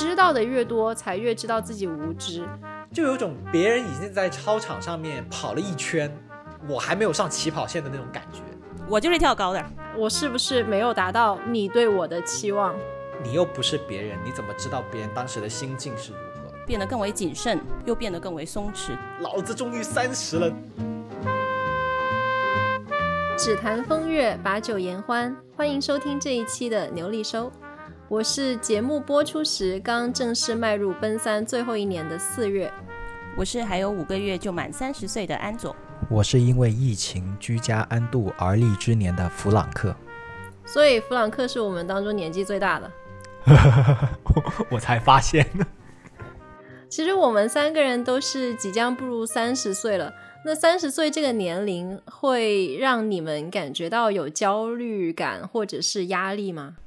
知道的越多，才越知道自己无知。就有种别人已经在操场上面跑了一圈，我还没有上起跑线的那种感觉。我就是跳高的，我是不是没有达到你对我的期望？你又不是别人，你怎么知道别人当时的心境是如何？变得更为谨慎，又变得更为松弛。老子终于三十了。只谈风月，把酒言欢。欢迎收听这一期的牛力收。我是节目播出时刚正式迈入奔三最后一年的四月。我是还有五个月就满三十岁的安佐。我是因为疫情居家安度而立之年的弗朗克。所以弗朗克是我们当中年纪最大的。我才发现呢。其实我们三个人都是即将步入三十岁了。那三十岁这个年龄会让你们感觉到有焦虑感或者是压力吗？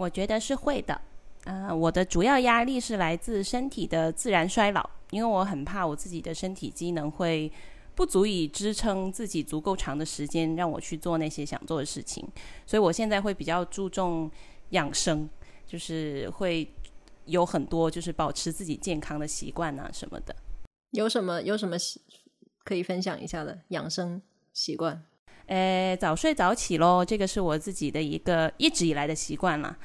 我觉得是会的。呃，我的主要压力是来自身体的自然衰老，因为我很怕我自己的身体机能会不足以支撑自己足够长的时间让我去做那些想做的事情，所以我现在会比较注重养生，就是会有很多就是保持自己健康的习惯啊什么的。有什么有什么可以分享一下的养生习惯？呃，早睡早起喽，这个是我自己的一个一直以来的习惯了。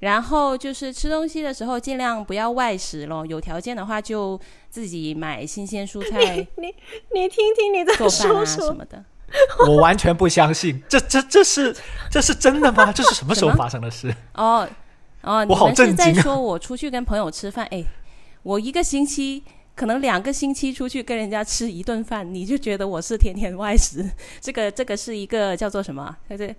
然后就是吃东西的时候尽量不要外食喽，有条件的话就自己买新鲜蔬菜。你你听听你在说什么的？我完全不相信，这这这是这是真的吗？这是什么 时候发生的事？哦哦，我好震惊啊！说我出去跟朋友吃饭，哎，我一个星期。可能两个星期出去跟人家吃一顿饭，你就觉得我是天天外食。这个这个是一个叫做什么？这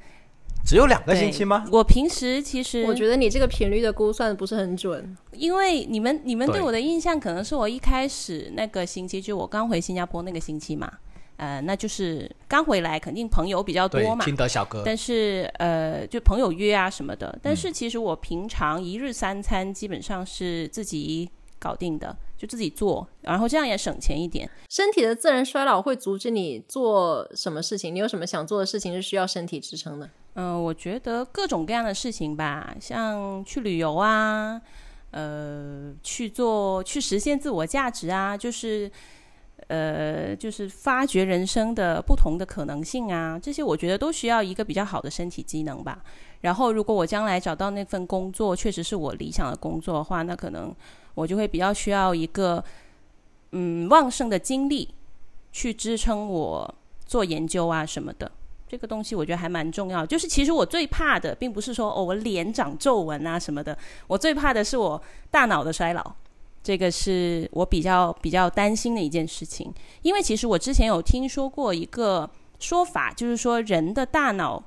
只有两个星期吗？我平时其实我觉得你这个频率的估算不是很准，因为你们你们对我的印象可能是我一开始那个星期就我刚回新加坡那个星期嘛，呃，那就是刚回来，肯定朋友比较多嘛。听得小哥。但是呃，就朋友约啊什么的。但是其实我平常一日三餐基本上是自己搞定的。就自己做，然后这样也省钱一点。身体的自然衰老会阻止你做什么事情？你有什么想做的事情是需要身体支撑的？嗯，我觉得各种各样的事情吧，像去旅游啊，呃，去做去实现自我价值啊，就是呃，就是发掘人生的不同的可能性啊，这些我觉得都需要一个比较好的身体机能吧。然后，如果我将来找到那份工作确实是我理想的工作的话，那可能。我就会比较需要一个嗯旺盛的精力去支撑我做研究啊什么的，这个东西我觉得还蛮重要。就是其实我最怕的，并不是说哦我脸长皱纹啊什么的，我最怕的是我大脑的衰老，这个是我比较比较担心的一件事情。因为其实我之前有听说过一个说法，就是说人的大脑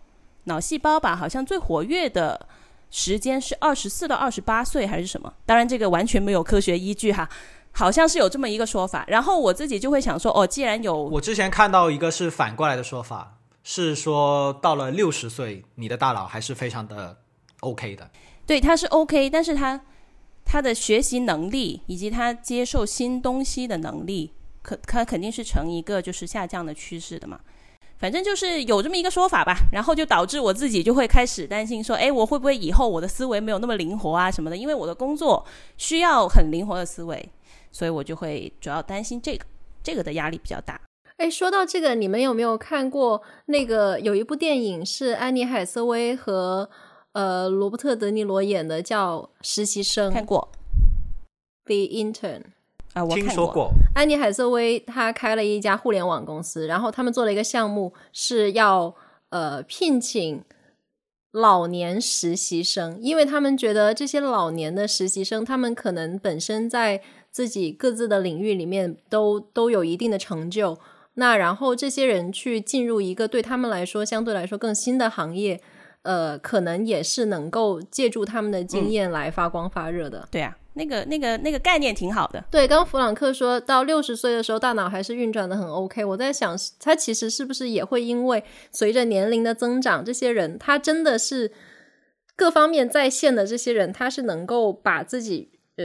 脑细胞吧，好像最活跃的。时间是二十四到二十八岁还是什么？当然这个完全没有科学依据哈，好像是有这么一个说法。然后我自己就会想说，哦，既然有，我之前看到一个是反过来的说法，是说到了六十岁，你的大脑还是非常的 OK 的。对，它是 OK，但是它它的学习能力以及它接受新东西的能力，可它肯定是呈一个就是下降的趋势的嘛。反正就是有这么一个说法吧，然后就导致我自己就会开始担心说，哎，我会不会以后我的思维没有那么灵活啊什么的？因为我的工作需要很灵活的思维，所以我就会主要担心这个，这个的压力比较大。哎，说到这个，你们有没有看过那个有一部电影是安妮海瑟薇和呃罗伯特德尼罗演的，叫《实习生》？看过，《The Intern》。啊，我听说过。安妮海瑟薇她开了一家互联网公司，然后他们做了一个项目，是要呃聘请老年实习生，因为他们觉得这些老年的实习生，他们可能本身在自己各自的领域里面都都有一定的成就，那然后这些人去进入一个对他们来说相对来说更新的行业，呃，可能也是能够借助他们的经验来发光发热的。对啊。那个、那个、那个概念挺好的。对，刚弗朗克说到六十岁的时候，大脑还是运转的很 OK。我在想，他其实是不是也会因为随着年龄的增长，这些人他真的是各方面在线的这些人，他是能够把自己呃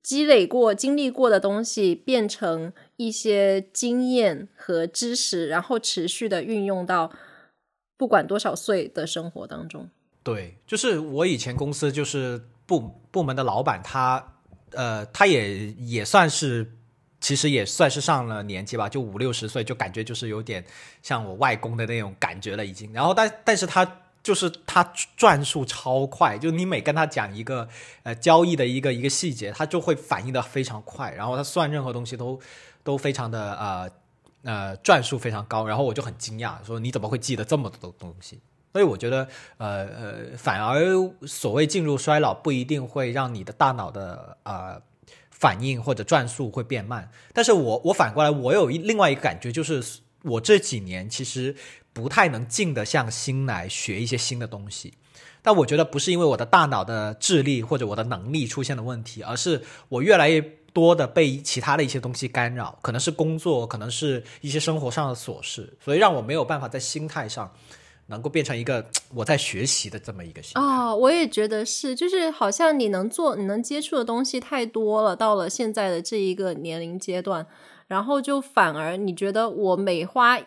积累过、经历过的东西变成一些经验和知识，然后持续的运用到不管多少岁的生活当中。对，就是我以前公司就是。部部门的老板，他呃，他也也算是，其实也算是上了年纪吧，就五六十岁，就感觉就是有点像我外公的那种感觉了已经。然后但但是他就是他转速超快，就你每跟他讲一个呃交易的一个一个细节，他就会反应的非常快，然后他算任何东西都都非常的呃呃转速非常高，然后我就很惊讶，说你怎么会记得这么多东西？所以我觉得，呃呃，反而所谓进入衰老不一定会让你的大脑的呃反应或者转速会变慢。但是我我反过来，我有一另外一个感觉，就是我这几年其实不太能静得下心来学一些新的东西。但我觉得不是因为我的大脑的智力或者我的能力出现了问题，而是我越来越多的被其他的一些东西干扰，可能是工作，可能是一些生活上的琐事，所以让我没有办法在心态上。能够变成一个 我在学习的这么一个心态啊，我也觉得是，就是好像你能做、你能接触的东西太多了，到了现在的这一个年龄阶段，然后就反而你觉得我每花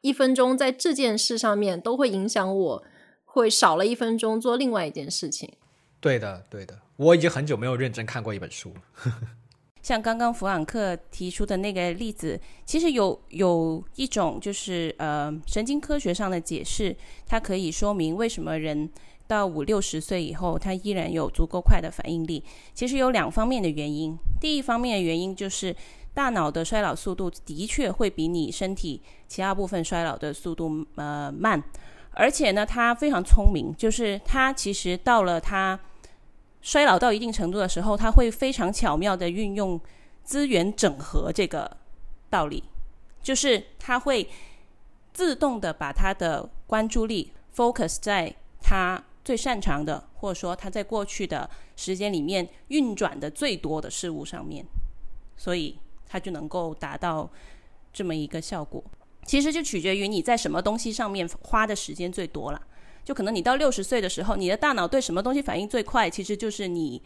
一分钟在这件事上面，都会影响我，会少了一分钟做另外一件事情。对的，对的，我已经很久没有认真看过一本书了。像刚刚弗朗克提出的那个例子，其实有有一种就是呃神经科学上的解释，它可以说明为什么人到五六十岁以后，他依然有足够快的反应力。其实有两方面的原因，第一方面的原因就是大脑的衰老速度的确会比你身体其他部分衰老的速度呃慢，而且呢，他非常聪明，就是他其实到了他。衰老到一定程度的时候，他会非常巧妙的运用资源整合这个道理，就是他会自动的把他的关注力 focus 在他最擅长的，或者说他在过去的时间里面运转的最多的事物上面，所以他就能够达到这么一个效果。其实就取决于你在什么东西上面花的时间最多了。就可能你到六十岁的时候，你的大脑对什么东西反应最快？其实就是你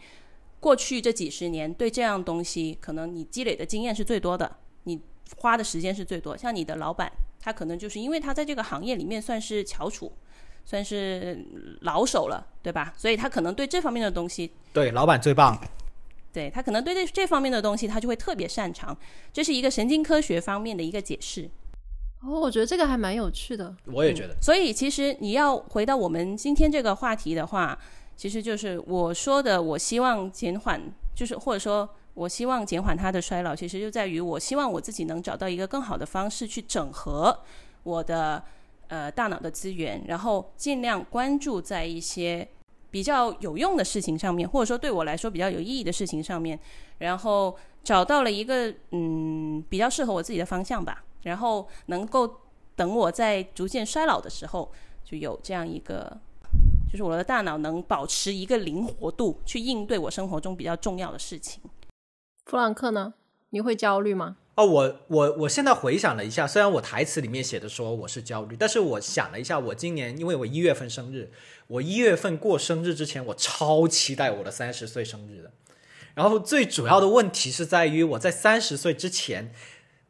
过去这几十年对这样东西，可能你积累的经验是最多的，你花的时间是最多。像你的老板，他可能就是因为他在这个行业里面算是翘楚，算是老手了，对吧？所以他可能对这方面的东西，对老板最棒。对他可能对这这方面的东西，他就会特别擅长。这是一个神经科学方面的一个解释。哦，我觉得这个还蛮有趣的。我也觉得。所以其实你要回到我们今天这个话题的话，其实就是我说的，我希望减缓，就是或者说我希望减缓它的衰老，其实就在于我希望我自己能找到一个更好的方式去整合我的呃大脑的资源，然后尽量关注在一些比较有用的事情上面，或者说对我来说比较有意义的事情上面，然后找到了一个嗯比较适合我自己的方向吧。然后能够等我在逐渐衰老的时候，就有这样一个，就是我的大脑能保持一个灵活度，去应对我生活中比较重要的事情。弗兰克呢？你会焦虑吗？哦，我我我现在回想了一下，虽然我台词里面写的说我是焦虑，但是我想了一下，我今年因为我一月份生日，我一月份过生日之前，我超期待我的三十岁生日的。然后最主要的问题是在于我在三十岁之前。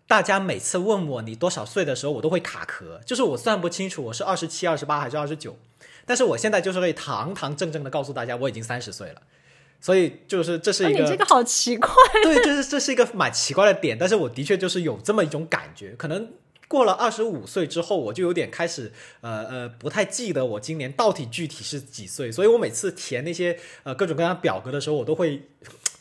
大家每次问我你多少岁的时候，我都会卡壳，就是我算不清楚我是二十七、二十八还是二十九。但是我现在就是可以堂堂正正的告诉大家，我已经三十岁了。所以就是这是一个，你这个好奇怪。对，就是这是一个蛮奇怪的点。但是我的确就是有这么一种感觉，可能过了二十五岁之后，我就有点开始呃呃不太记得我今年到底具体是几岁。所以我每次填那些呃各种各样表格的时候，我都会。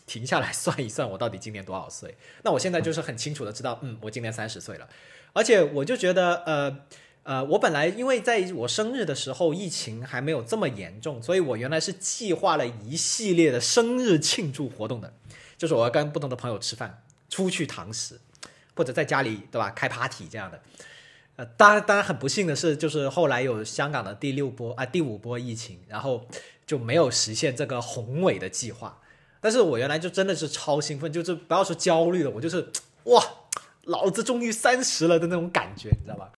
停下来算一算，我到底今年多少岁？那我现在就是很清楚的知道，嗯，我今年三十岁了。而且我就觉得，呃呃，我本来因为在我生日的时候疫情还没有这么严重，所以我原来是计划了一系列的生日庆祝活动的，就是我要跟不同的朋友吃饭、出去堂食，或者在家里对吧开 party 这样的。呃，当然当然很不幸的是，就是后来有香港的第六波啊第五波疫情，然后就没有实现这个宏伟的计划。但是我原来就真的是超兴奋，就是不要说焦虑了，我就是 哇，老子终于三十了的那种感觉，你知道吧？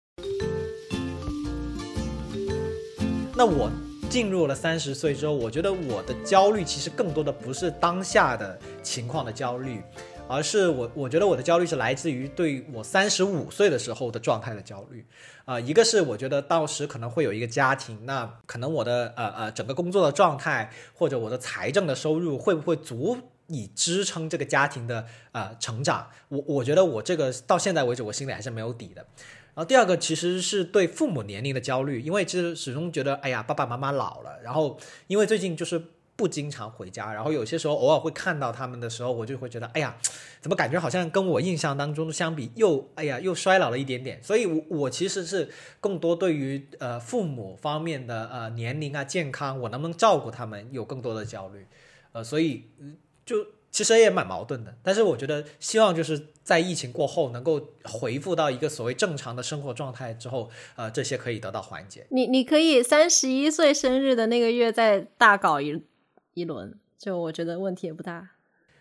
那我进入了三十岁之后，我觉得我的焦虑其实更多的不是当下的情况的焦虑。而是我，我觉得我的焦虑是来自于对我三十五岁的时候的状态的焦虑，啊，一个是我觉得到时可能会有一个家庭，那可能我的呃呃整个工作的状态或者我的财政的收入会不会足以支撑这个家庭的呃成长。我我觉得我这个到现在为止，我心里还是没有底的。然后第二个其实是对父母年龄的焦虑，因为其实始终觉得，哎呀，爸爸妈妈老了，然后因为最近就是不经常回家，然后有些时候偶尔会看到他们的时候，我就会觉得，哎呀，怎么感觉好像跟我印象当中相比，又哎呀又衰老了一点点。所以，我我其实是更多对于呃父母方面的呃年龄啊、健康，我能不能照顾他们，有更多的焦虑。呃，所以就。其实也蛮矛盾的，但是我觉得希望就是在疫情过后能够恢复到一个所谓正常的生活状态之后，呃，这些可以得到缓解。你你可以三十一岁生日的那个月再大搞一一轮，就我觉得问题也不大。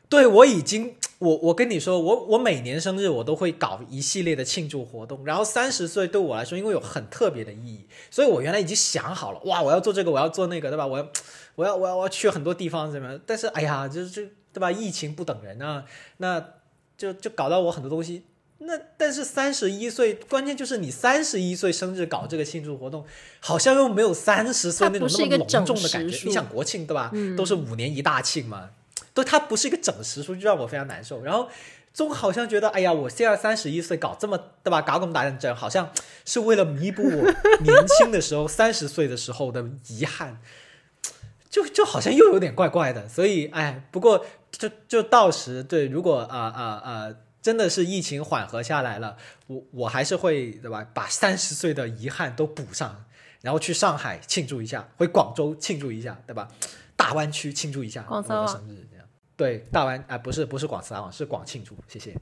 对我已经，我我跟你说，我我每年生日我都会搞一系列的庆祝活动，然后三十岁对我来说，因为有很特别的意义，所以我原来已经想好了，哇，我要做这个，我要做那个，对吧？我要我要我要我要去很多地方怎么？但是哎呀，就是。对吧？疫情不等人啊，那就就搞到我很多东西。那但是三十一岁，关键就是你三十一岁生日搞这个庆祝活动，好像又没有三十岁那种那么隆重的感觉。你想国庆对吧？都是五年一大庆嘛，都它不是一个整时数，就让我非常难受。然后总好像觉得，哎呀，我现在三十一岁搞这么对吧？搞这么大认真，好像是为了弥补我 年轻的时候三十岁的时候的遗憾。就就好像又有点怪怪的，所以哎，不过就就到时对，如果啊啊啊，真的是疫情缓和下来了，我我还是会对吧，把三十岁的遗憾都补上，然后去上海庆祝一下，回广州庆祝一下，对吧？大湾区庆祝一下我的生日，这样对大湾啊，不是不是广慈啊，是广庆祝，谢谢。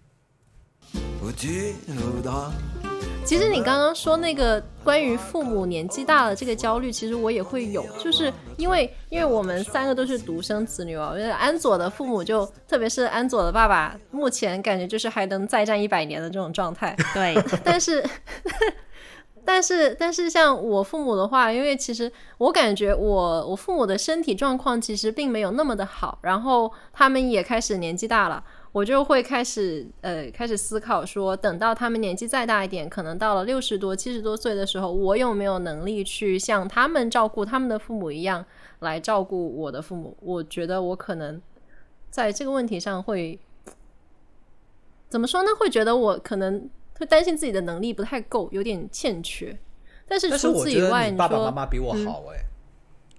其实你刚刚说那个关于父母年纪大了这个焦虑，其实我也会有，就是因为因为我们三个都是独生子女哦，因为安佐的父母就特别是安佐的爸爸，目前感觉就是还能再战一百年的这种状态。对，但是 但是但是像我父母的话，因为其实我感觉我我父母的身体状况其实并没有那么的好，然后他们也开始年纪大了。我就会开始呃开始思考说，等到他们年纪再大一点，可能到了六十多、七十多岁的时候，我有没有能力去像他们照顾他们的父母一样来照顾我的父母？我觉得我可能在这个问题上会怎么说呢？会觉得我可能会担心自己的能力不太够，有点欠缺。但是除此以外，你爸爸妈妈比我好哎。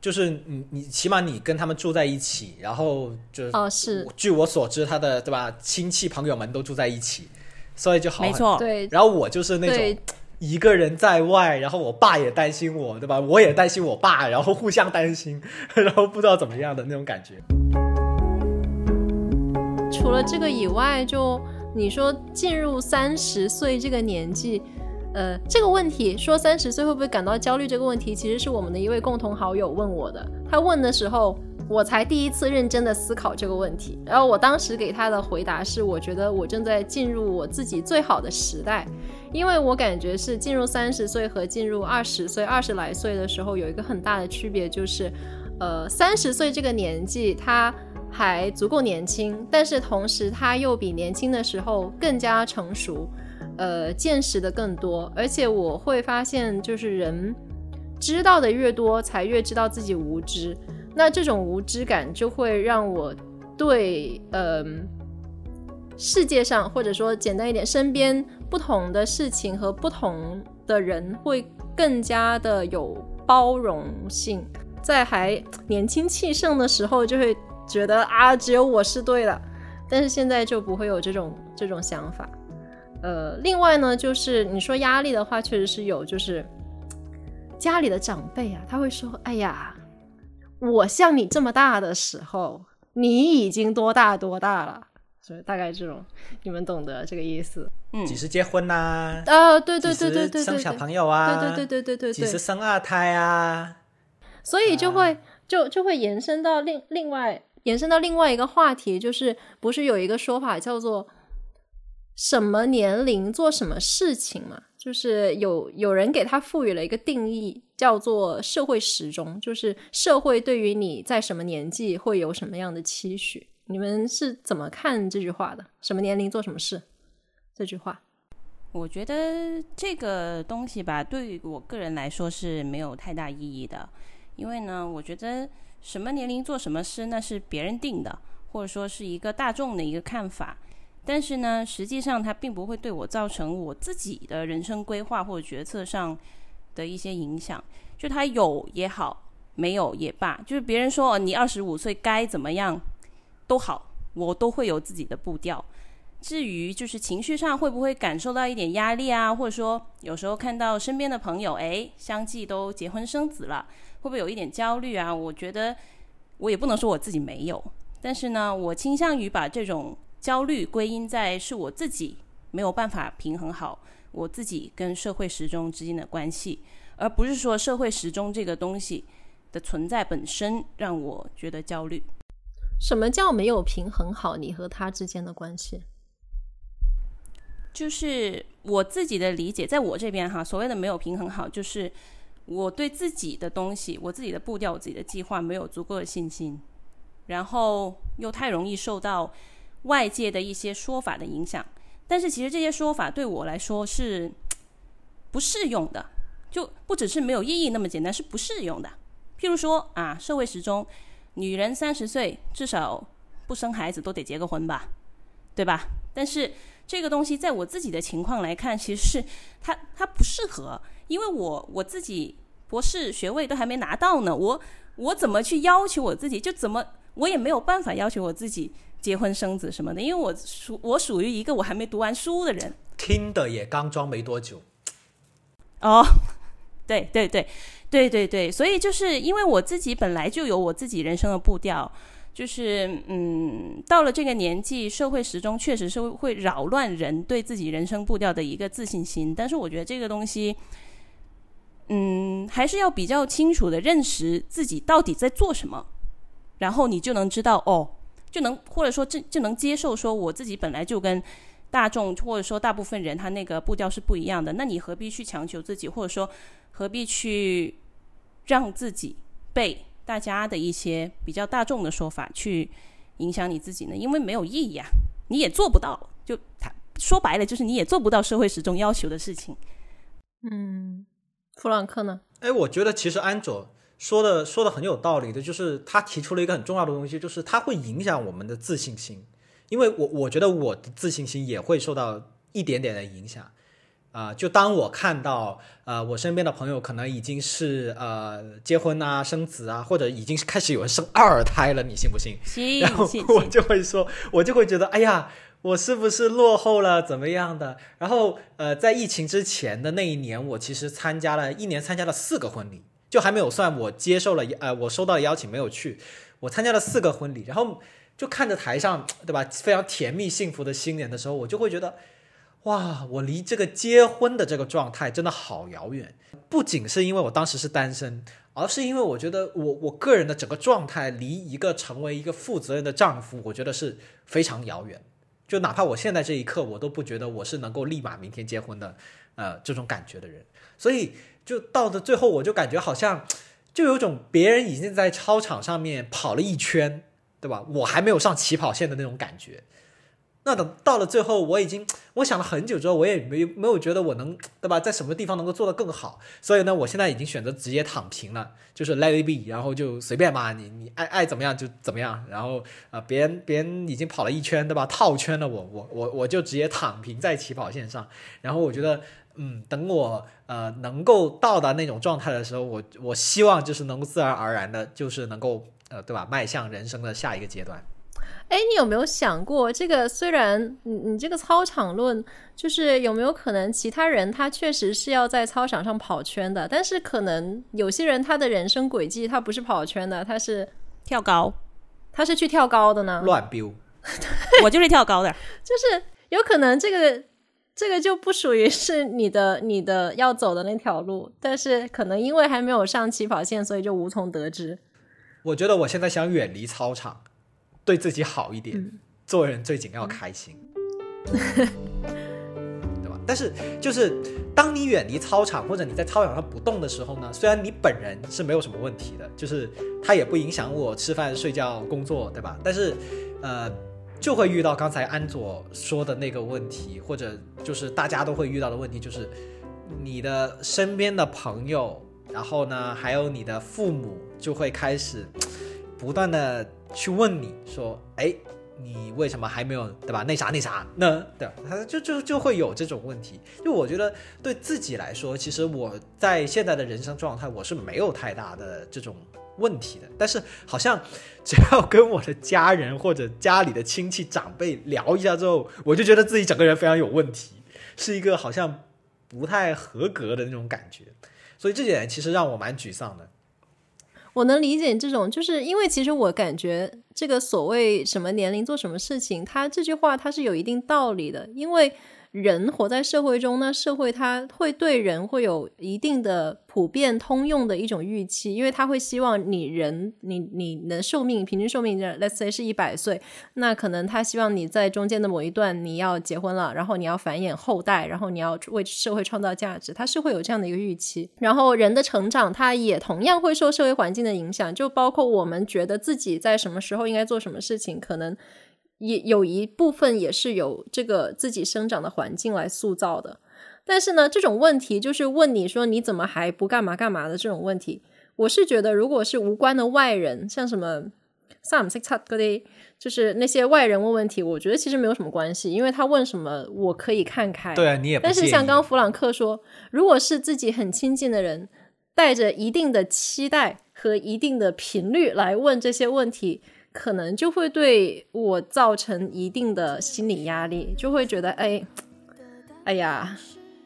就是你，你起码你跟他们住在一起，然后就哦是，据我所知，他的对吧，亲戚朋友们都住在一起，所以就好没错对。然后我就是那种一个人在外，然后我爸也担心我，对吧？我也担心我爸，然后互相担心，然后不知道怎么样的那种感觉。除了这个以外，就你说进入三十岁这个年纪。呃，这个问题说三十岁会不会感到焦虑？这个问题其实是我们的一位共同好友问我的。他问的时候，我才第一次认真的思考这个问题。然后我当时给他的回答是：我觉得我正在进入我自己最好的时代，因为我感觉是进入三十岁和进入二十岁、二十来岁的时候有一个很大的区别，就是，呃，三十岁这个年纪他还足够年轻，但是同时他又比年轻的时候更加成熟。呃，见识的更多，而且我会发现，就是人知道的越多，才越知道自己无知。那这种无知感就会让我对，嗯，世界上或者说简单一点，身边不同的事情和不同的人会更加的有包容性。在还年轻气盛的时候，就会觉得啊，只有我是对的，但是现在就不会有这种这种想法。呃，另外呢，就是你说压力的话，确实是有，就是家里的长辈啊，他会说：“哎呀，我像你这么大的时候，你已经多大多大了。”所以大概这种，你们懂得这个意思。嗯，几时结婚呐？啊，对对对对对，生小朋友啊，对对对对对对，几时生二胎啊？所以就会就就会延伸到另另外延伸到另外一个话题，就是不是有一个说法叫做？什么年龄做什么事情嘛？就是有有人给他赋予了一个定义，叫做社会时钟，就是社会对于你在什么年纪会有什么样的期许。你们是怎么看这句话的？什么年龄做什么事？这句话，我觉得这个东西吧，对于我个人来说是没有太大意义的，因为呢，我觉得什么年龄做什么事那是别人定的。或者说是一个大众的一个看法。但是呢，实际上它并不会对我造成我自己的人生规划或者决策上的一些影响。就它有也好，没有也罢，就是别人说你二十五岁该怎么样都好，我都会有自己的步调。至于就是情绪上会不会感受到一点压力啊，或者说有时候看到身边的朋友哎相继都结婚生子了，会不会有一点焦虑啊？我觉得我也不能说我自己没有，但是呢，我倾向于把这种。焦虑归因在是我自己没有办法平衡好我自己跟社会时钟之间的关系，而不是说社会时钟这个东西的存在本身让我觉得焦虑。什么叫没有平衡好你和他之间的关系？就是我自己的理解，在我这边哈，所谓的没有平衡好，就是我对自己的东西、我自己的步调、我自己的计划没有足够的信心，然后又太容易受到。外界的一些说法的影响，但是其实这些说法对我来说是 不适用的，就不只是没有意义那么简单，是不适用的。譬如说啊，社会时钟，女人三十岁至少不生孩子都得结个婚吧，对吧？但是这个东西在我自己的情况来看，其实是它它不适合，因为我我自己博士学位都还没拿到呢，我我怎么去要求我自己？就怎么我也没有办法要求我自己。结婚生子什么的，因为我属我属于一个我还没读完书的人，听的也刚装没多久。哦，对对对对对对，所以就是因为我自己本来就有我自己人生的步调，就是嗯，到了这个年纪，社会时钟确实是会扰乱人对自己人生步调的一个自信心。但是我觉得这个东西，嗯，还是要比较清楚的认识自己到底在做什么，然后你就能知道哦。就能或者说就就能接受说我自己本来就跟大众或者说大部分人他那个步调是不一样的，那你何必去强求自己，或者说何必去让自己被大家的一些比较大众的说法去影响你自己呢？因为没有意义啊，你也做不到。就他说白了，就是你也做不到社会始终要求的事情。嗯，弗朗克呢？哎，我觉得其实安卓。说的说的很有道理的，就是他提出了一个很重要的东西，就是它会影响我们的自信心，因为我我觉得我的自信心也会受到一点点的影响，啊，就当我看到呃我身边的朋友可能已经是呃结婚啊生子啊，或者已经开始有人生二胎了，你信不信？信，然后我就会说，我就会觉得，哎呀，我是不是落后了，怎么样的？然后呃，在疫情之前的那一年，我其实参加了一年，参加了四个婚礼。就还没有算我接受了，呃，我收到邀请没有去，我参加了四个婚礼，然后就看着台上，对吧，非常甜蜜幸福的新人的时候，我就会觉得，哇，我离这个结婚的这个状态真的好遥远。不仅是因为我当时是单身，而是因为我觉得我我个人的整个状态离一个成为一个负责任的丈夫，我觉得是非常遥远。就哪怕我现在这一刻，我都不觉得我是能够立马明天结婚的，呃，这种感觉的人，所以。就到的最后，我就感觉好像，就有种别人已经在操场上面跑了一圈，对吧？我还没有上起跑线的那种感觉。那等到了最后，我已经 我想了很久之后，我也没没有觉得我能，对吧？在什么地方能够做得更好？所以呢，我现在已经选择直接躺平了，就是 let it be，然后就随便吧，你你爱爱怎么样就怎么样。然后啊，别人别人已经跑了一圈，对吧？套圈了我，我我我就直接躺平在起跑线上。然后我觉得。嗯，等我呃能够到达那种状态的时候，我我希望就是能够自然而然的，就是能够呃对吧，迈向人生的下一个阶段。哎，你有没有想过，这个虽然你你这个操场论，就是有没有可能其他人他确实是要在操场上跑圈的，但是可能有些人他的人生轨迹他不是跑圈的，他是跳高，他是去跳高的呢？乱飙，我就是跳高的，就是有可能这个。这个就不属于是你的你的要走的那条路，但是可能因为还没有上起跑线，所以就无从得知。我觉得我现在想远离操场，对自己好一点。做人最紧要开心，对吧？但是就是当你远离操场，或者你在操场上不动的时候呢，虽然你本人是没有什么问题的，就是它也不影响我吃饭、睡觉、工作，对吧？但是呃。就会遇到刚才安佐说的那个问题，或者就是大家都会遇到的问题，就是你的身边的朋友，然后呢，还有你的父母，就会开始不断的去问你说，哎，你为什么还没有对吧？那啥那啥呢？对？他就就就会有这种问题。就我觉得对自己来说，其实我在现在的人生状态，我是没有太大的这种问题的。但是好像只要跟我的家人或者家里的亲戚长辈聊一下之后，我就觉得自己整个人非常有问题，是一个好像不太合格的那种感觉。所以这点其实让我蛮沮丧的。我能理解你这种，就是因为其实我感觉这个所谓什么年龄做什么事情，他这句话他是有一定道理的，因为。人活在社会中呢，社会它会对人会有一定的普遍通用的一种预期，因为他会希望你人你你的寿命平均寿命，let's say 是一百岁，那可能他希望你在中间的某一段你要结婚了，然后你要繁衍后代，然后你要为社会创造价值，他是会有这样的一个预期。然后人的成长，他也同样会受社会环境的影响，就包括我们觉得自己在什么时候应该做什么事情，可能。也有一部分也是由这个自己生长的环境来塑造的，但是呢，这种问题就是问你说你怎么还不干嘛干嘛的这种问题，我是觉得如果是无关的外人，像什么 some six 嗰啲，就是那些外人问问题，我觉得其实没有什么关系，因为他问什么我可以看开。对啊，你也。但是像刚弗朗克说，如果是自己很亲近的人，带着一定的期待和一定的频率来问这些问题。可能就会对我造成一定的心理压力，就会觉得，哎，哎呀，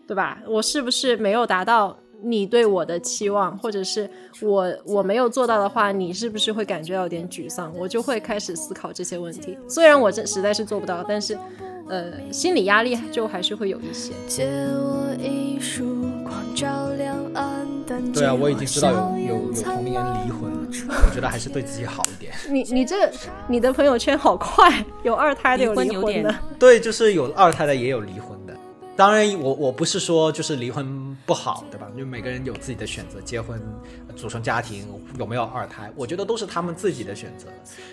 对吧？我是不是没有达到你对我的期望，或者是我我没有做到的话，你是不是会感觉到有点沮丧？我就会开始思考这些问题。虽然我这实在是做不到，但是，呃，心理压力就还是会有一些。借我一束光照亮对啊，我已经知道有有有同龄人离婚了，我觉得还是对自己好一点。你你这你的朋友圈好快，有二胎的有离婚的，对，就是有二胎的也有离婚的。当然，我我不是说就是离婚不好，对吧？因为每个人有自己的选择，结婚、组成家庭，有没有二胎，我觉得都是他们自己的选择。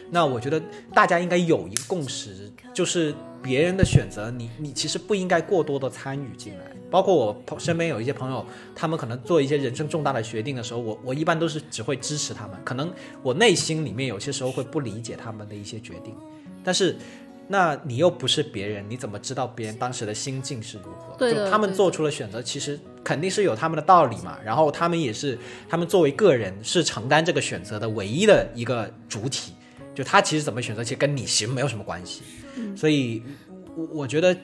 那我觉得大家应该有一个共识，就是别人的选择，你你其实不应该过多的参与进来。包括我身边有一些朋友，他们可能做一些人生重大的决定的时候，我我一般都是只会支持他们。可能我内心里面有些时候会不理解他们的一些决定，但是。那你又不是别人，你怎么知道别人当时的心境是如何？对就他们做出了选择，其实肯定是有他们的道理嘛。然后他们也是，他们作为个人是承担这个选择的唯一的一个主体。就他其实怎么选择，其实跟你行没有什么关系。所以，我我觉得，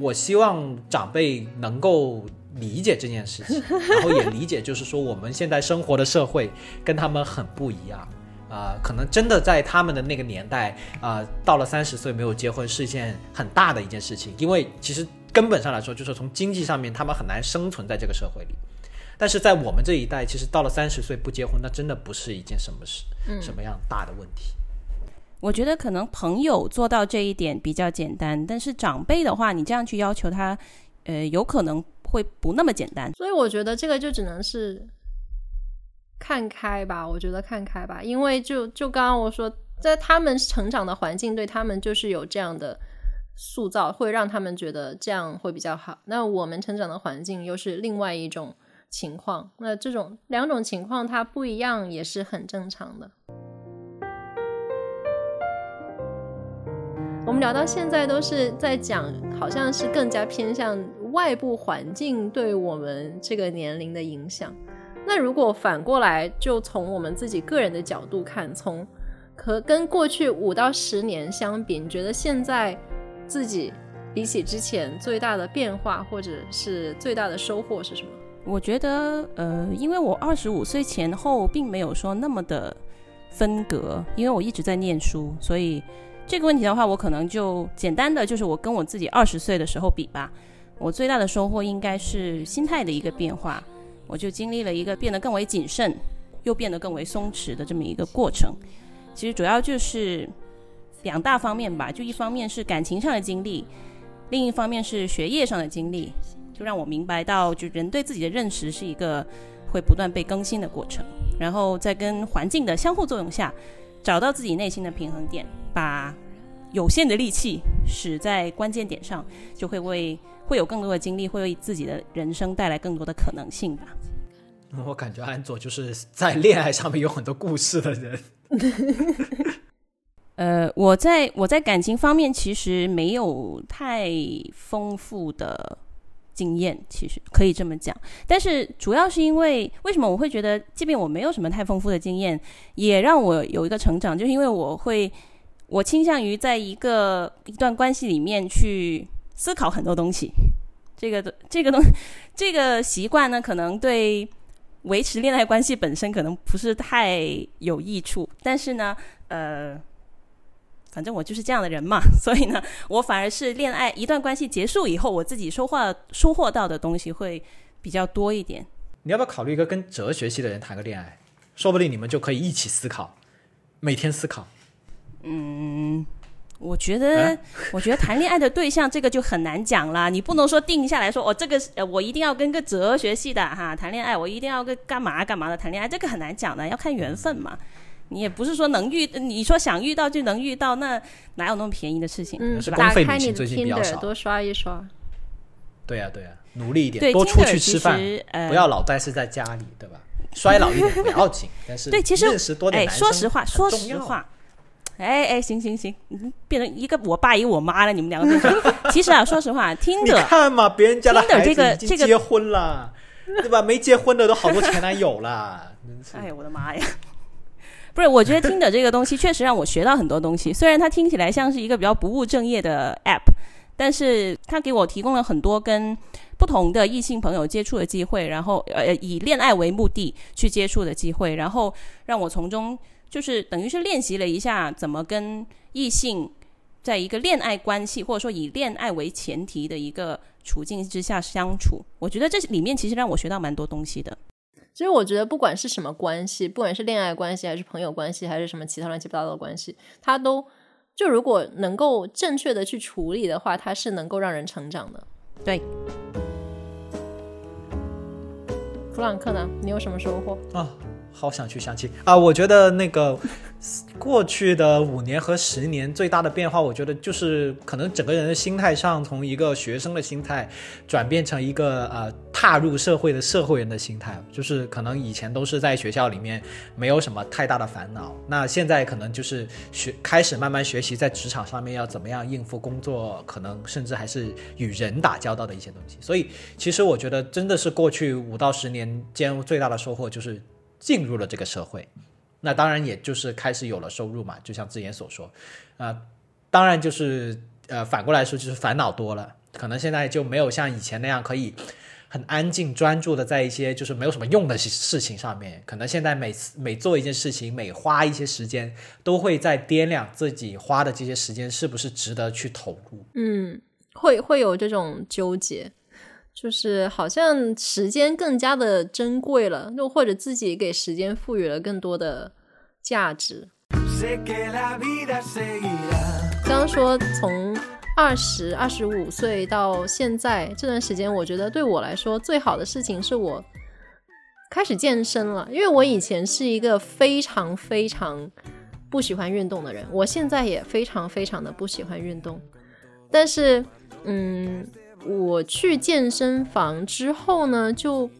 我希望长辈能够理解这件事情，然后也理解，就是说我们现在生活的社会跟他们很不一样。啊，可能真的在他们的那个年代，啊，到了三十岁没有结婚是一件很大的一件事情，因为其实根本上来说，就是从经济上面他们很难生存在这个社会里。但是在我们这一代，其实到了三十岁不结婚，那真的不是一件什么事，什么样大的问题。我觉得可能朋友做到这一点比较简单，但是长辈的话，你这样去要求他，呃，有可能会不那么简单。所以我觉得这个就只能是。看开吧，我觉得看开吧，因为就就刚刚我说，在他们成长的环境对他们就是有这样的塑造，会让他们觉得这样会比较好。那我们成长的环境又是另外一种情况，那这种两种情况它不一样也是很正常的。我们聊到现在都是在讲，好像是更加偏向外部环境对我们这个年龄的影响。那如果反过来，就从我们自己个人的角度看，从和跟过去五到十年相比，你觉得现在自己比起之前最大的变化，或者是最大的收获是什么？我觉得，呃，因为我二十五岁前后并没有说那么的分隔，因为我一直在念书，所以这个问题的话，我可能就简单的就是我跟我自己二十岁的时候比吧，我最大的收获应该是心态的一个变化。我就经历了一个变得更为谨慎，又变得更为松弛的这么一个过程。其实主要就是两大方面吧，就一方面是感情上的经历，另一方面是学业上的经历，就让我明白到，就人对自己的认识是一个会不断被更新的过程。然后在跟环境的相互作用下，找到自己内心的平衡点，把有限的力气使在关键点上，就会为。会有更多的经历，会为自己的人生带来更多的可能性吧。我感觉安佐就是在恋爱上面有很多故事的人。呃，我在我在感情方面其实没有太丰富的经验，其实可以这么讲。但是主要是因为为什么我会觉得，即便我没有什么太丰富的经验，也让我有一个成长，就是因为我会我倾向于在一个一段关系里面去思考很多东西。这个的这个东 这个习惯呢，可能对维持恋爱关系本身可能不是太有益处，但是呢，呃。反正我就是这样的人嘛，所以呢，我反而是恋爱一段关系结束以后，我自己收获收获到的东西会比较多一点。你要不要考虑一个跟哲学系的人谈个恋爱？说不定你们就可以一起思考，每天思考。嗯，我觉得，我觉得谈恋爱的对象这个就很难讲了。你不能说定下来说，哦，这个呃，我一定要跟个哲学系的哈谈恋爱，我一定要跟干嘛干嘛的谈恋爱，这个很难讲的，要看缘分嘛。你也不是说能遇，你说想遇到就能遇到，那哪有那么便宜的事情？嗯，是打公费旅行开你的最近比较 Tinder 少多刷一刷。对呀、对呀、努力一点，多出去吃饭，呃不要老待是在家里，对吧？衰老一点不要紧，但是对，其实认识多点哎，男生说实话，很说重要，实话，哎哎，行行行，变成一个我爸一个我妈了，你们两个。其实啊，说实话，听 你着看嘛，别人家的 Tinder 孩子这个这个已经结婚了，对吧？没结婚的都好多前男友了，真是哎呀，我的妈呀！不是，我觉得听的这个东西确实让我学到很多东西。虽然它听起来像是一个比较不务正业的 app，但是它给我提供了很多跟不同的异性朋友接触的机会，然后呃以恋爱为目的去接触的机会，然后让我从中就是等于是练习了一下怎么跟异性在一个恋爱关系或者说以恋爱为前提的一个处境之下相处。我觉得这里面其实让我学到蛮多东西的。其实我觉得，不管是什么关系，不管是恋爱关系，还是朋友关系，还是什么其他乱七八糟的关系，它都就如果能够正确的去处理的话，它是能够让人成长的。对，弗朗克呢？你有什么收获？啊，好想去相亲啊！我觉得那个过去的五年和十年最大的变化，我觉得就是可能整个人的心态上，从一个学生的心态转变成一个呃踏入社会的社会人的心态，就是可能以前都是在学校里面没有什么太大的烦恼，那现在可能就是学开始慢慢学习在职场上面要怎么样应付工作，可能甚至还是与人打交道的一些东西。所以其实我觉得真的是过去五到十年间最大的收获就是进入了这个社会。那当然，也就是开始有了收入嘛，就像之前所说，啊、当然就是呃，反过来说就是烦恼多了，可能现在就没有像以前那样可以很安静专注的在一些就是没有什么用的事情上面，可能现在每次每做一件事情，每花一些时间，都会在掂量自己花的这些时间是不是值得去投入。嗯，会会有这种纠结，就是好像时间更加的珍贵了，又或者自己给时间赋予了更多的价值。刚刚说从二十二十五岁到现在这段时间，我觉得对我来说最好的事情是我开始健身了，因为我以前是一个非常非常不喜欢运动的人，我现在也非常非常的不喜欢运动，但是嗯，我去健身房之后呢，就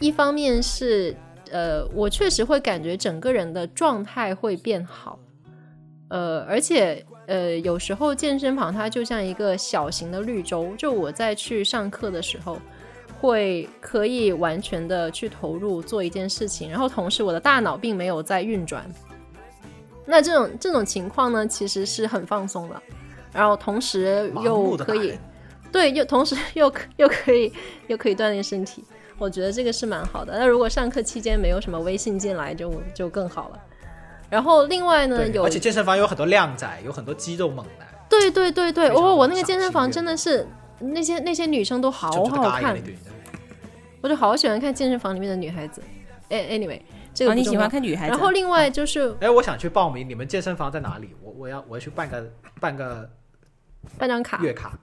一方面是呃，我确实会感觉整个人的状态会变好。呃，而且呃，有时候健身房它就像一个小型的绿洲，就我在去上课的时候，会可以完全的去投入做一件事情，然后同时我的大脑并没有在运转。那这种这种情况呢，其实是很放松的，然后同时又可以，对，又同时 又可又可以又可以锻炼身体，我觉得这个是蛮好的。那如果上课期间没有什么微信进来就，就更好了。然后另外呢，有而且健身房有很多靓仔，有很多肌肉猛男，对对对对，哦，我那个健身房真的是那些那些女生都好好看我就好喜欢看健身房里面的女孩子。哎，anyway，这个啊，你喜欢看女孩子？然后另外就是哎，我想去报名，你们健身房在哪里？我我要我要去办个办个办张卡，月卡。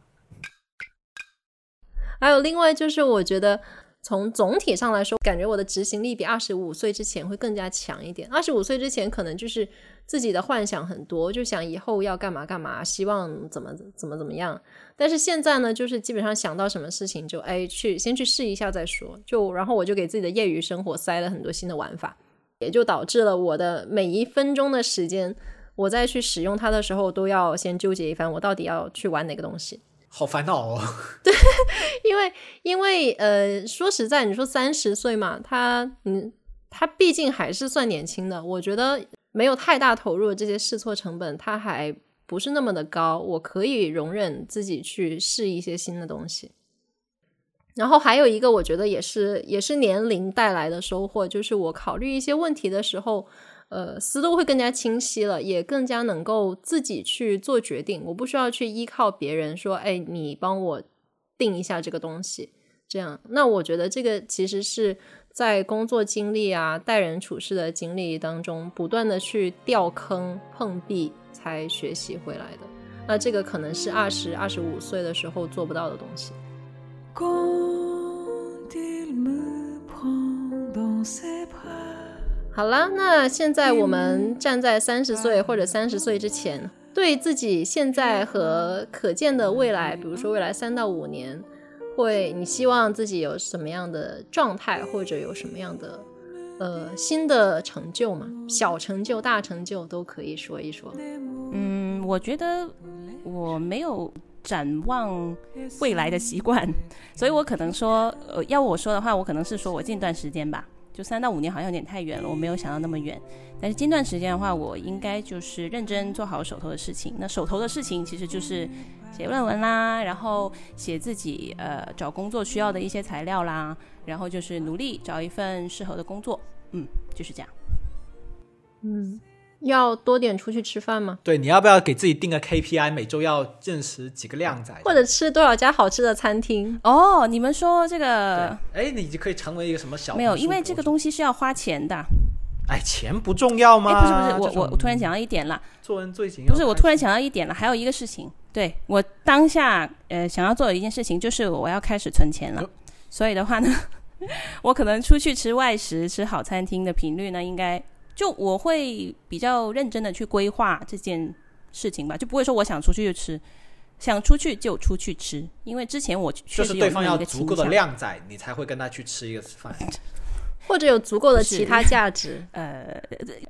还有另外就是我觉得从总体上来说，感觉我的执行力比二十五岁之前会更加强一点。二十五岁之前可能就是自己的幻想很多，就想以后要干嘛干嘛，希望怎么怎么怎么样。但是现在呢，就是基本上想到什么事情就哎去先去试一下再说，就然后我就给自己的业余生活塞了很多新的玩法，也就导致了我的每一分钟的时间我再去使用它的时候，都要先纠结一番，我到底要去玩哪个东西。好烦恼哦。对 因为因为呃，说实在，你说三十岁嘛，他嗯，他毕竟还是算年轻的，我觉得没有太大投入这些试错成本，他还不是那么的高，我可以容忍自己去试一些新的东西。然后还有一个，我觉得也是也是年龄带来的收获，就是我考虑一些问题的时候，呃，思路会更加清晰了，也更加能够自己去做决定。我不需要去依靠别人说，哎，你帮我定一下这个东西。这样，那我觉得这个其实是在工作经历啊、待人处事的经历当中，不断的去掉坑碰壁才学习回来的。那这个可能是二十二十五岁的时候做不到的东西。好啦，那现在我们站在三十岁或者三十岁之前，对自己现在和可见的未来，比如说未来三到五年，会你希望自己有什么样的状态，或者有什么样的呃新的成就嘛？小成就、大成就都可以说一说。嗯，我觉得我没有展望未来的习惯，所以我可能说，呃，要我说的话，我可能是说我近段时间吧，就三到五年好像有点太远了，我没有想到那么远。但是近段时间的话，我应该就是认真做好手头的事情。那手头的事情其实就是写论文啦，然后写自己呃找工作需要的一些材料啦，然后就是努力找一份适合的工作，嗯，就是这样。嗯，要多点出去吃饭吗？对，你要不要给自己定个 KPI，每周要认识几个靓仔？或者吃多少家好吃的餐厅？哦，你们说这个对，哎，你就可以成为一个什么小没有，因为这个东西是要花钱的。哎，钱不重要吗？哎，不是不是，我我我突然想到一点了，做人最紧要不是我突然想到一点了，还有一个事情，对我当下呃想要做的一件事情就是我要开始存钱了哦，所以的话呢，我可能出去吃外食、吃好餐厅的频率呢，应该就我会比较认真的去规划这件事情吧，就不会说我想出去就吃。想出去就出去吃，因为之前我确就是实有那么对方要足够的向。靓仔，你才会跟他去吃一个饭。或者有足够的其他价值？呃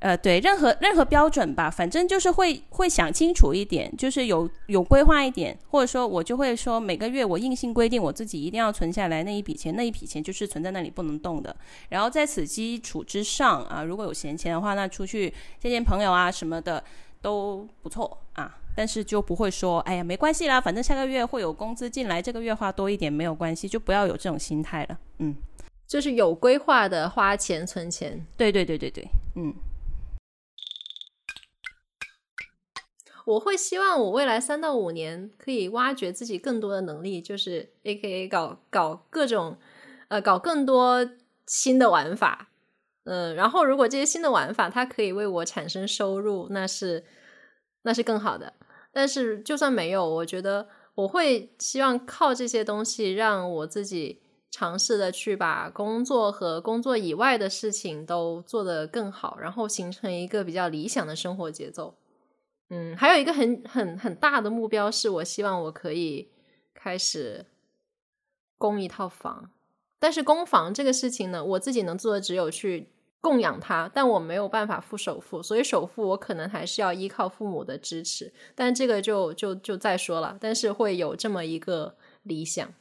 呃，对，任何任何标准吧，反正就是会会想清楚一点，就是有有规划一点，或者说我就会说每个月我硬性规定我自己一定要存下来那一笔钱，那一笔钱就是存在那里不能动的。然后在此基础之上啊，如果有闲钱的话，那出去见见朋友啊什么的都不错啊。但是就不会说，哎呀，没关系啦，反正下个月会有工资进来，这个月花多一点没有关系，就不要有这种心态了。嗯，就是有规划的花钱存钱。对对对对对，嗯。我会希望我未来三到五年可以挖掘自己更多的能力，就是 A K A 搞搞各种呃搞更多新的玩法，嗯、然后如果这些新的玩法它可以为我产生收入，那是那是更好的。但是就算没有，我觉得我会希望靠这些东西让我自己尝试的去把工作和工作以外的事情都做得更好，然后形成一个比较理想的生活节奏。嗯，还有一个很很很大的目标是我希望我可以开始供一套房，但是供房这个事情呢，我自己能做的只有去供养它，但我没有办法付首付，所以首付我可能还是要依靠父母的支持，但这个就就就再说了，但是会有这么一个理想。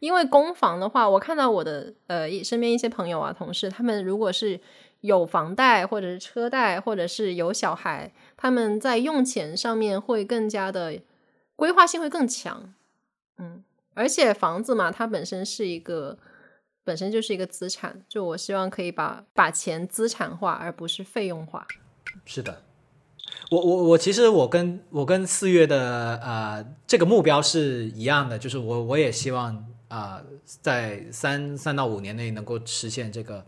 因为公房的话，我看到我的呃一身边一些朋友啊、同事，他们如果是有房贷或者是车贷，或者是有小孩，他们在用钱上面会更加的规划性会更强，嗯，而且房子嘛，它本身是一个本身就是一个资产，就我希望可以把把钱资产化，而不是费用化。是的，我我我其实我跟我跟四月的呃这个目标是一样的，就是我我也希望啊、在三三到五年内能够实现这个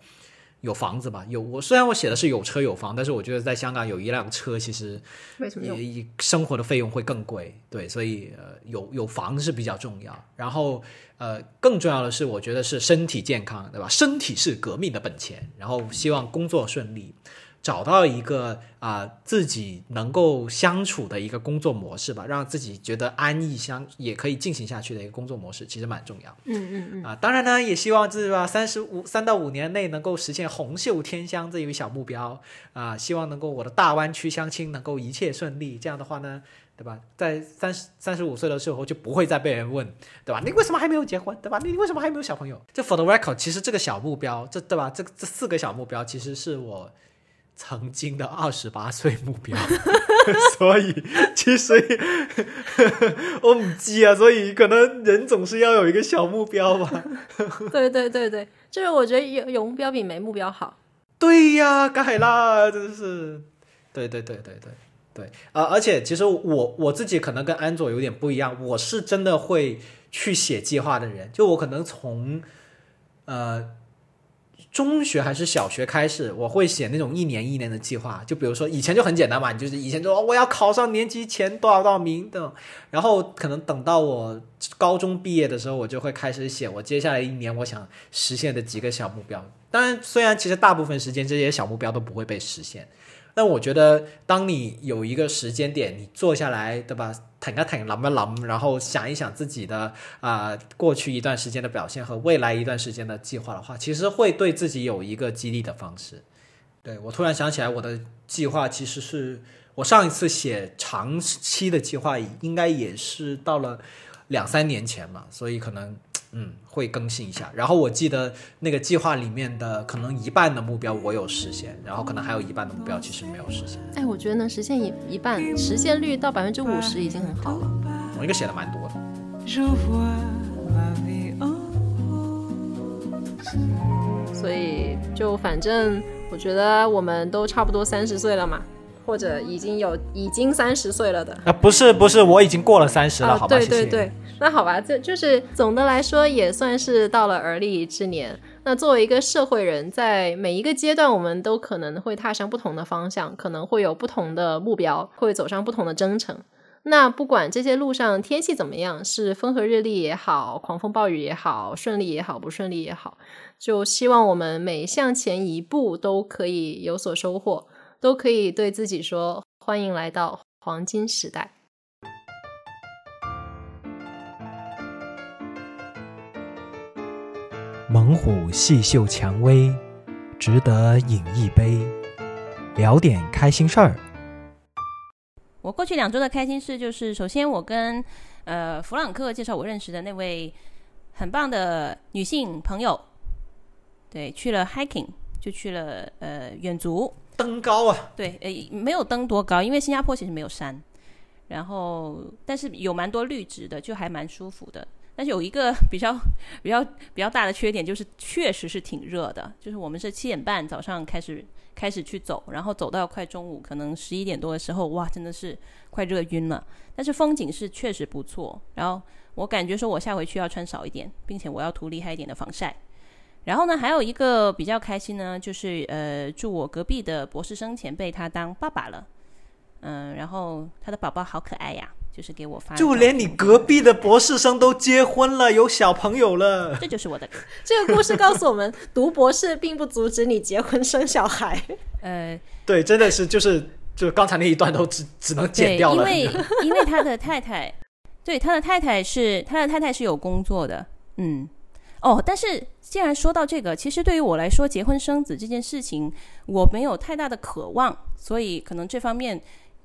有房子吧。有我虽然我写的是有车有房，但是我觉得在香港有一辆车其实为什么用？也生活的费用会更贵，对，所以呃有有房是比较重要。然后呃更重要的是，我觉得是身体健康，对吧？身体是革命的本钱。然后希望工作顺利，找到一个啊、自己能够相处的一个工作模式吧，让自己觉得安逸相也可以进行下去的一个工作模式，其实蛮重要。嗯嗯嗯，啊，当然呢，也希望是吧，三十五三到五年内能够实现红袖添香这一个小目标啊，希望能够我的大湾区相亲能够一切顺利。这样的话呢，对吧？在三十三十五岁的时候就不会再被人问，对吧？你为什么还没有结婚，对吧？你为什么还没有小朋友？这 for the record，其实这个小目标，这对吧？这这四个小目标其实是我曾经的二十八岁目标，所以其实 我唔知啊，所以可能人总是要有一个小目标吧。对对对对，就是我觉得有有目标比没目标好。对呀，改啦，真是，对对对对对对，啊、而且其实我我自己可能跟安卓有点不一样，我是真的会去写计划的人，就我可能从呃中学还是小学开始，我会写那种一年一年的计划，就比如说以前就很简单嘛，你就是以前就、我要考上年级前多少多少名的，然后可能等到我高中毕业的时候，我就会开始写我接下来一年我想实现的几个小目标。当然，虽然其实大部分时间这些小目标都不会被实现，但我觉得当你有一个时间点，你坐下来，对吧？挺啊挺，諗一諗，然后想一想自己的啊、过去一段时间的表现和未来一段时间的计划的话，其实会对自己有一个激励的方式。对我突然想起来，我的计划其实是我上一次写长期的计划，应该也是到了两三年前嘛，所以可能嗯会更新一下。然后我记得那个计划里面的可能一半的目标我有实现，然后可能还有一半的目标其实没有实现。哎，我觉得能实现一一半，实现率到百分之五十已经很好了。我应该写的蛮多的。所以就反正我觉得我们都差不多三十岁了嘛，或者已经有已经三十岁了的。啊，不是不是，我已经过了三十了，啊，好吧？对对对，那好吧，这就是总的来说也算是到了而立之年。那作为一个社会人，在每一个阶段，我们都可能会踏上不同的方向，可能会有不同的目标，会走上不同的征程。那不管这些路上天气怎么样，是风和日丽也好，狂风暴雨也好，顺利也好，不顺利也好，就希望我们每向前一步都可以有所收获，都可以对自己说：欢迎来到黄金时代。猛虎细嗅蔷薇，值得饮一杯，聊点开心事儿。我过去两周的开心事就是，首先我跟呃弗朗克介绍我认识的那位很棒的女性朋友，对，去了 hiking，就去了呃远足，登高啊，对，呃没有登多高，因为新加坡其实没有山，然后但是有蛮多绿植的，就还蛮舒服的。但是有一个 比较比较比较大的缺点，就是确实是挺热的。就是我们是七点半早上开始开始去走，然后走到快中午，可能十一点多的时候，哇，真的是快热晕了。但是风景是确实不错。然后我感觉说我下回去要穿少一点，并且我要涂厉害一点的防晒。然后呢，还有一个比较开心呢，就是呃，住我隔壁的博士生前辈他当爸爸了，嗯，然后他的宝宝好可爱呀，就是给我发，就连你隔壁的博士生都结婚了，有小朋友了。这就是我的，这个故事告诉我们，读博士并不阻止你结婚生小孩。呃，对，真的是就是就刚才那一段都只只能剪，掉了。因为因为他的太太，对他的太太是他的太太是有工作的，嗯，哦，但是既然说到这个，其实对于我来说，结婚生子这件事情，我没有太大的渴望，所以可能这方面。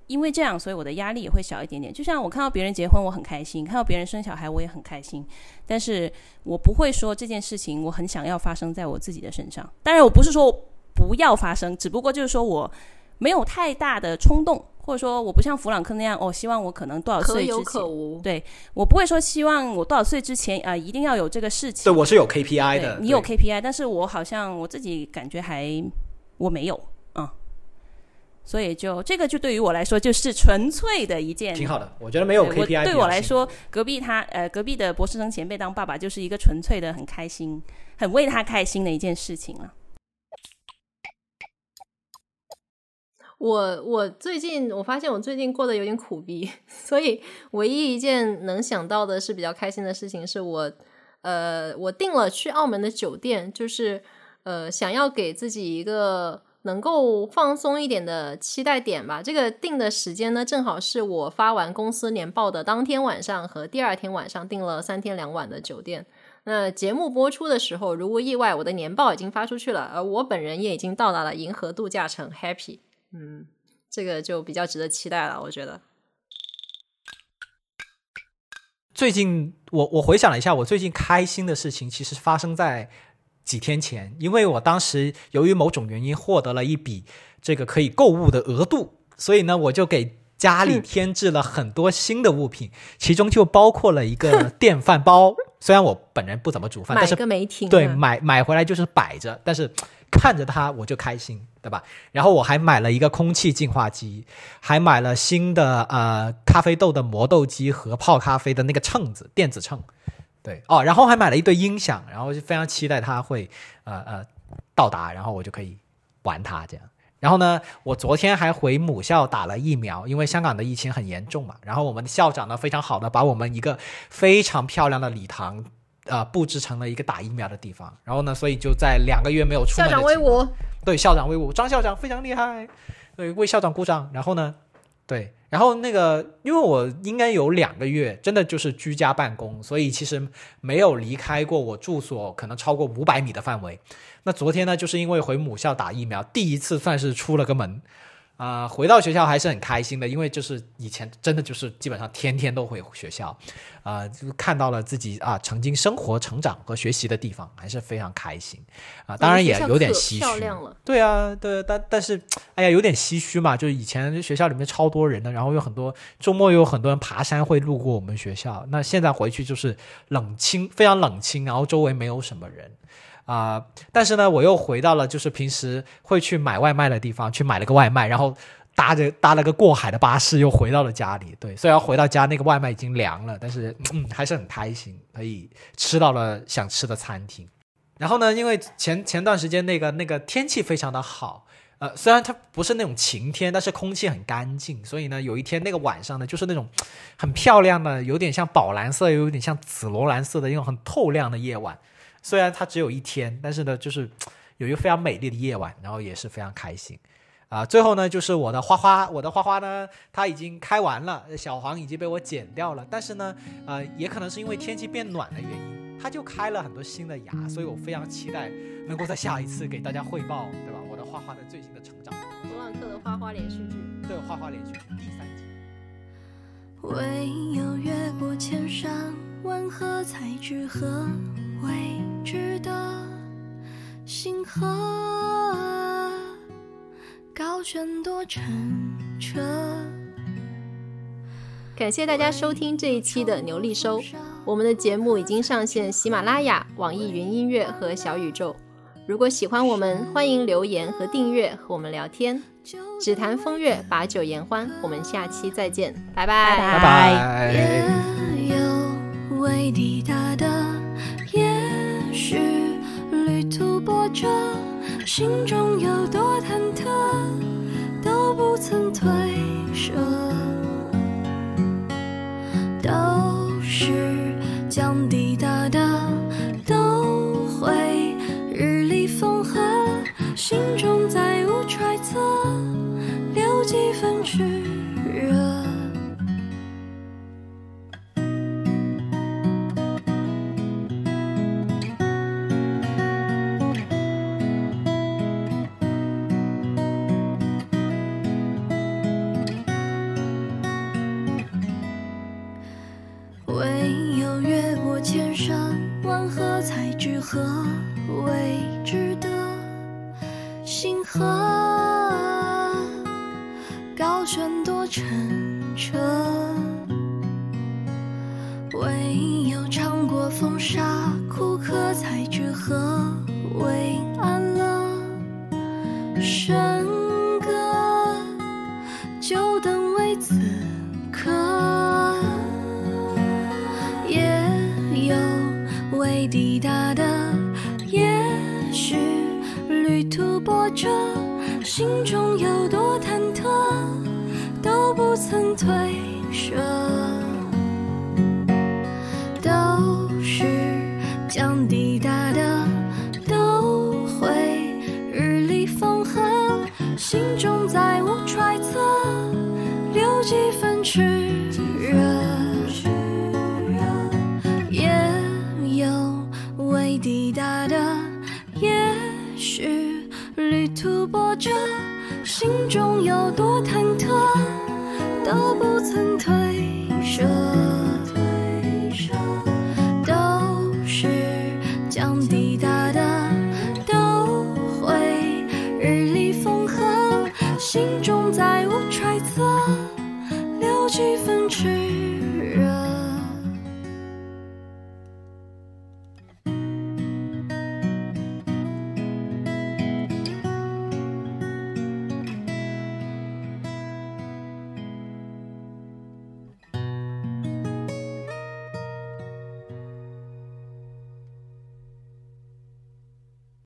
因为这样，所以我的压力也会小一点点。就像我看到别人结婚，我很开心；看到别人生小孩，我也很开心。但是我不会说这件事情我很想要发生在我自己的身上。当然，我不是说不要发生，只不过就是说我没有太大的冲动，或者说我不像弗朗克那样，哦，希望我可能多少岁之前，有可无。对我不会说希望我多少岁之前啊、呃一定要有这个事情。对我是有 KPI 的，你有 KPI，但是我好像我自己感觉还我没有，嗯，所以就这个就对于我来说就是纯粹的一件挺好的。我觉得没有 KPI 我对我来说，隔壁他呃隔壁的博士生前辈当爸爸就是一个纯粹的很开心、很为他开心的一件事情了。我我最近我发现我最近过得有点苦逼，所以唯一一件能想到的是比较开心的事情，是我呃我订了去澳门的酒店，就是呃想要给自己一个能够放松一点的期待点吧。这个定的时间呢，正好是我发完公司年报的当天晚上和第二天晚上，订了三天两晚的酒店。那节目播出的时候，如无意外，我的年报已经发出去了，而我本人也已经到达了银河度假城 Happy。嗯，这个就比较值得期待了，我觉得。最近我我回想了一下，我最近开心的事情其实发生在几天前，因为我当时由于某种原因获得了一笔这个可以购物的额度，所以呢，我就给家里添置了很多新的物品，其中就包括了一个 电饭煲。虽然我本人不怎么煮饭，但是对买买回来就是摆着，但是看着它我就开心，对吧？然后我还买了一个空气净化机，还买了新的呃咖啡豆的磨豆机和泡咖啡的那个秤子，电子秤。对哦，然后还买了一对音响，然后就非常期待它会呃呃到达，然后我就可以玩它这样。然后呢，我昨天还回母校打了疫苗，因为香港的疫情很严重嘛。然后我们的校长呢非常好的把我们一个非常漂亮的礼堂，呃，布置成了一个打疫苗的地方。然后呢，所以就在两个月没有出门校长威武，对，校长威武，张校长非常厉害，对，为校长鼓掌。然后呢，对，然后那个，因为我应该有两个月，真的就是居家办公，所以其实没有离开过我住所可能超过五百米的范围。那昨天呢，就是因为回母校打疫苗，第一次算是出了个门。啊、回到学校还是很开心的，因为就是以前真的就是基本上天天都回学校，啊、就看到了自己啊曾经生活、成长和学习的地方，还是非常开心啊。当然也有点唏嘘，漂亮了。对啊，对，但但是，哎呀，有点唏嘘嘛。就是以前学校里面超多人的，然后有很多周末有很多人爬山会路过我们学校。那现在回去就是冷清，非常冷清，然后周围没有什么人啊、但是呢，我又回到了就是平时会去买外卖的地方，去买了个外卖，然后搭着搭了个过海的巴士又回到了家里。对，虽然回到家那个外卖已经凉了，但是嗯还是很开心，可以吃到了想吃的餐厅。然后呢，因为前前段时间那个那个天气非常的好，呃，虽然它不是那种晴天，但是空气很干净，所以呢，有一天那个晚上呢，就是那种很漂亮的，有点像宝蓝色，又有点像紫罗兰色的那种很透亮的夜晚。虽然它只有一天，但是呢，就是 有一个非常美丽的夜晚，然后也是非常开心。啊、最后呢，就是我的花花，我的花花呢，它已经开完了，小黄已经被我剪掉了，但是呢，呃，也可能是因为天气变暖的原因，它就开了很多新的芽，所以我非常期待能够在下一次给大家汇报，对吧？我的花花的最新的成长。弗朗克的花花连续剧。对，花花连续剧第三集。唯有越过千山万河，才知何为值得。星河高悬多澄澈。感谢大家收听这一期的牛力收。我们的节目已经上线喜马拉雅、网易云音乐和小宇宙。如果喜欢我们，欢迎留言和订阅和我们聊天。只谈风月，把酒言欢。我们下期再见，拜拜拜拜。着，心中有多忐忑，都不曾退舍，都是将抵达的，都会日丽风和，心中再无揣测，留几分炽何为值得。星河高悬多澄澈，唯有尝过风沙苦渴，才知何为安乐。笙歌就等为此刻。也有未抵达旅途波折，心中有多忐忑，都不曾退舍，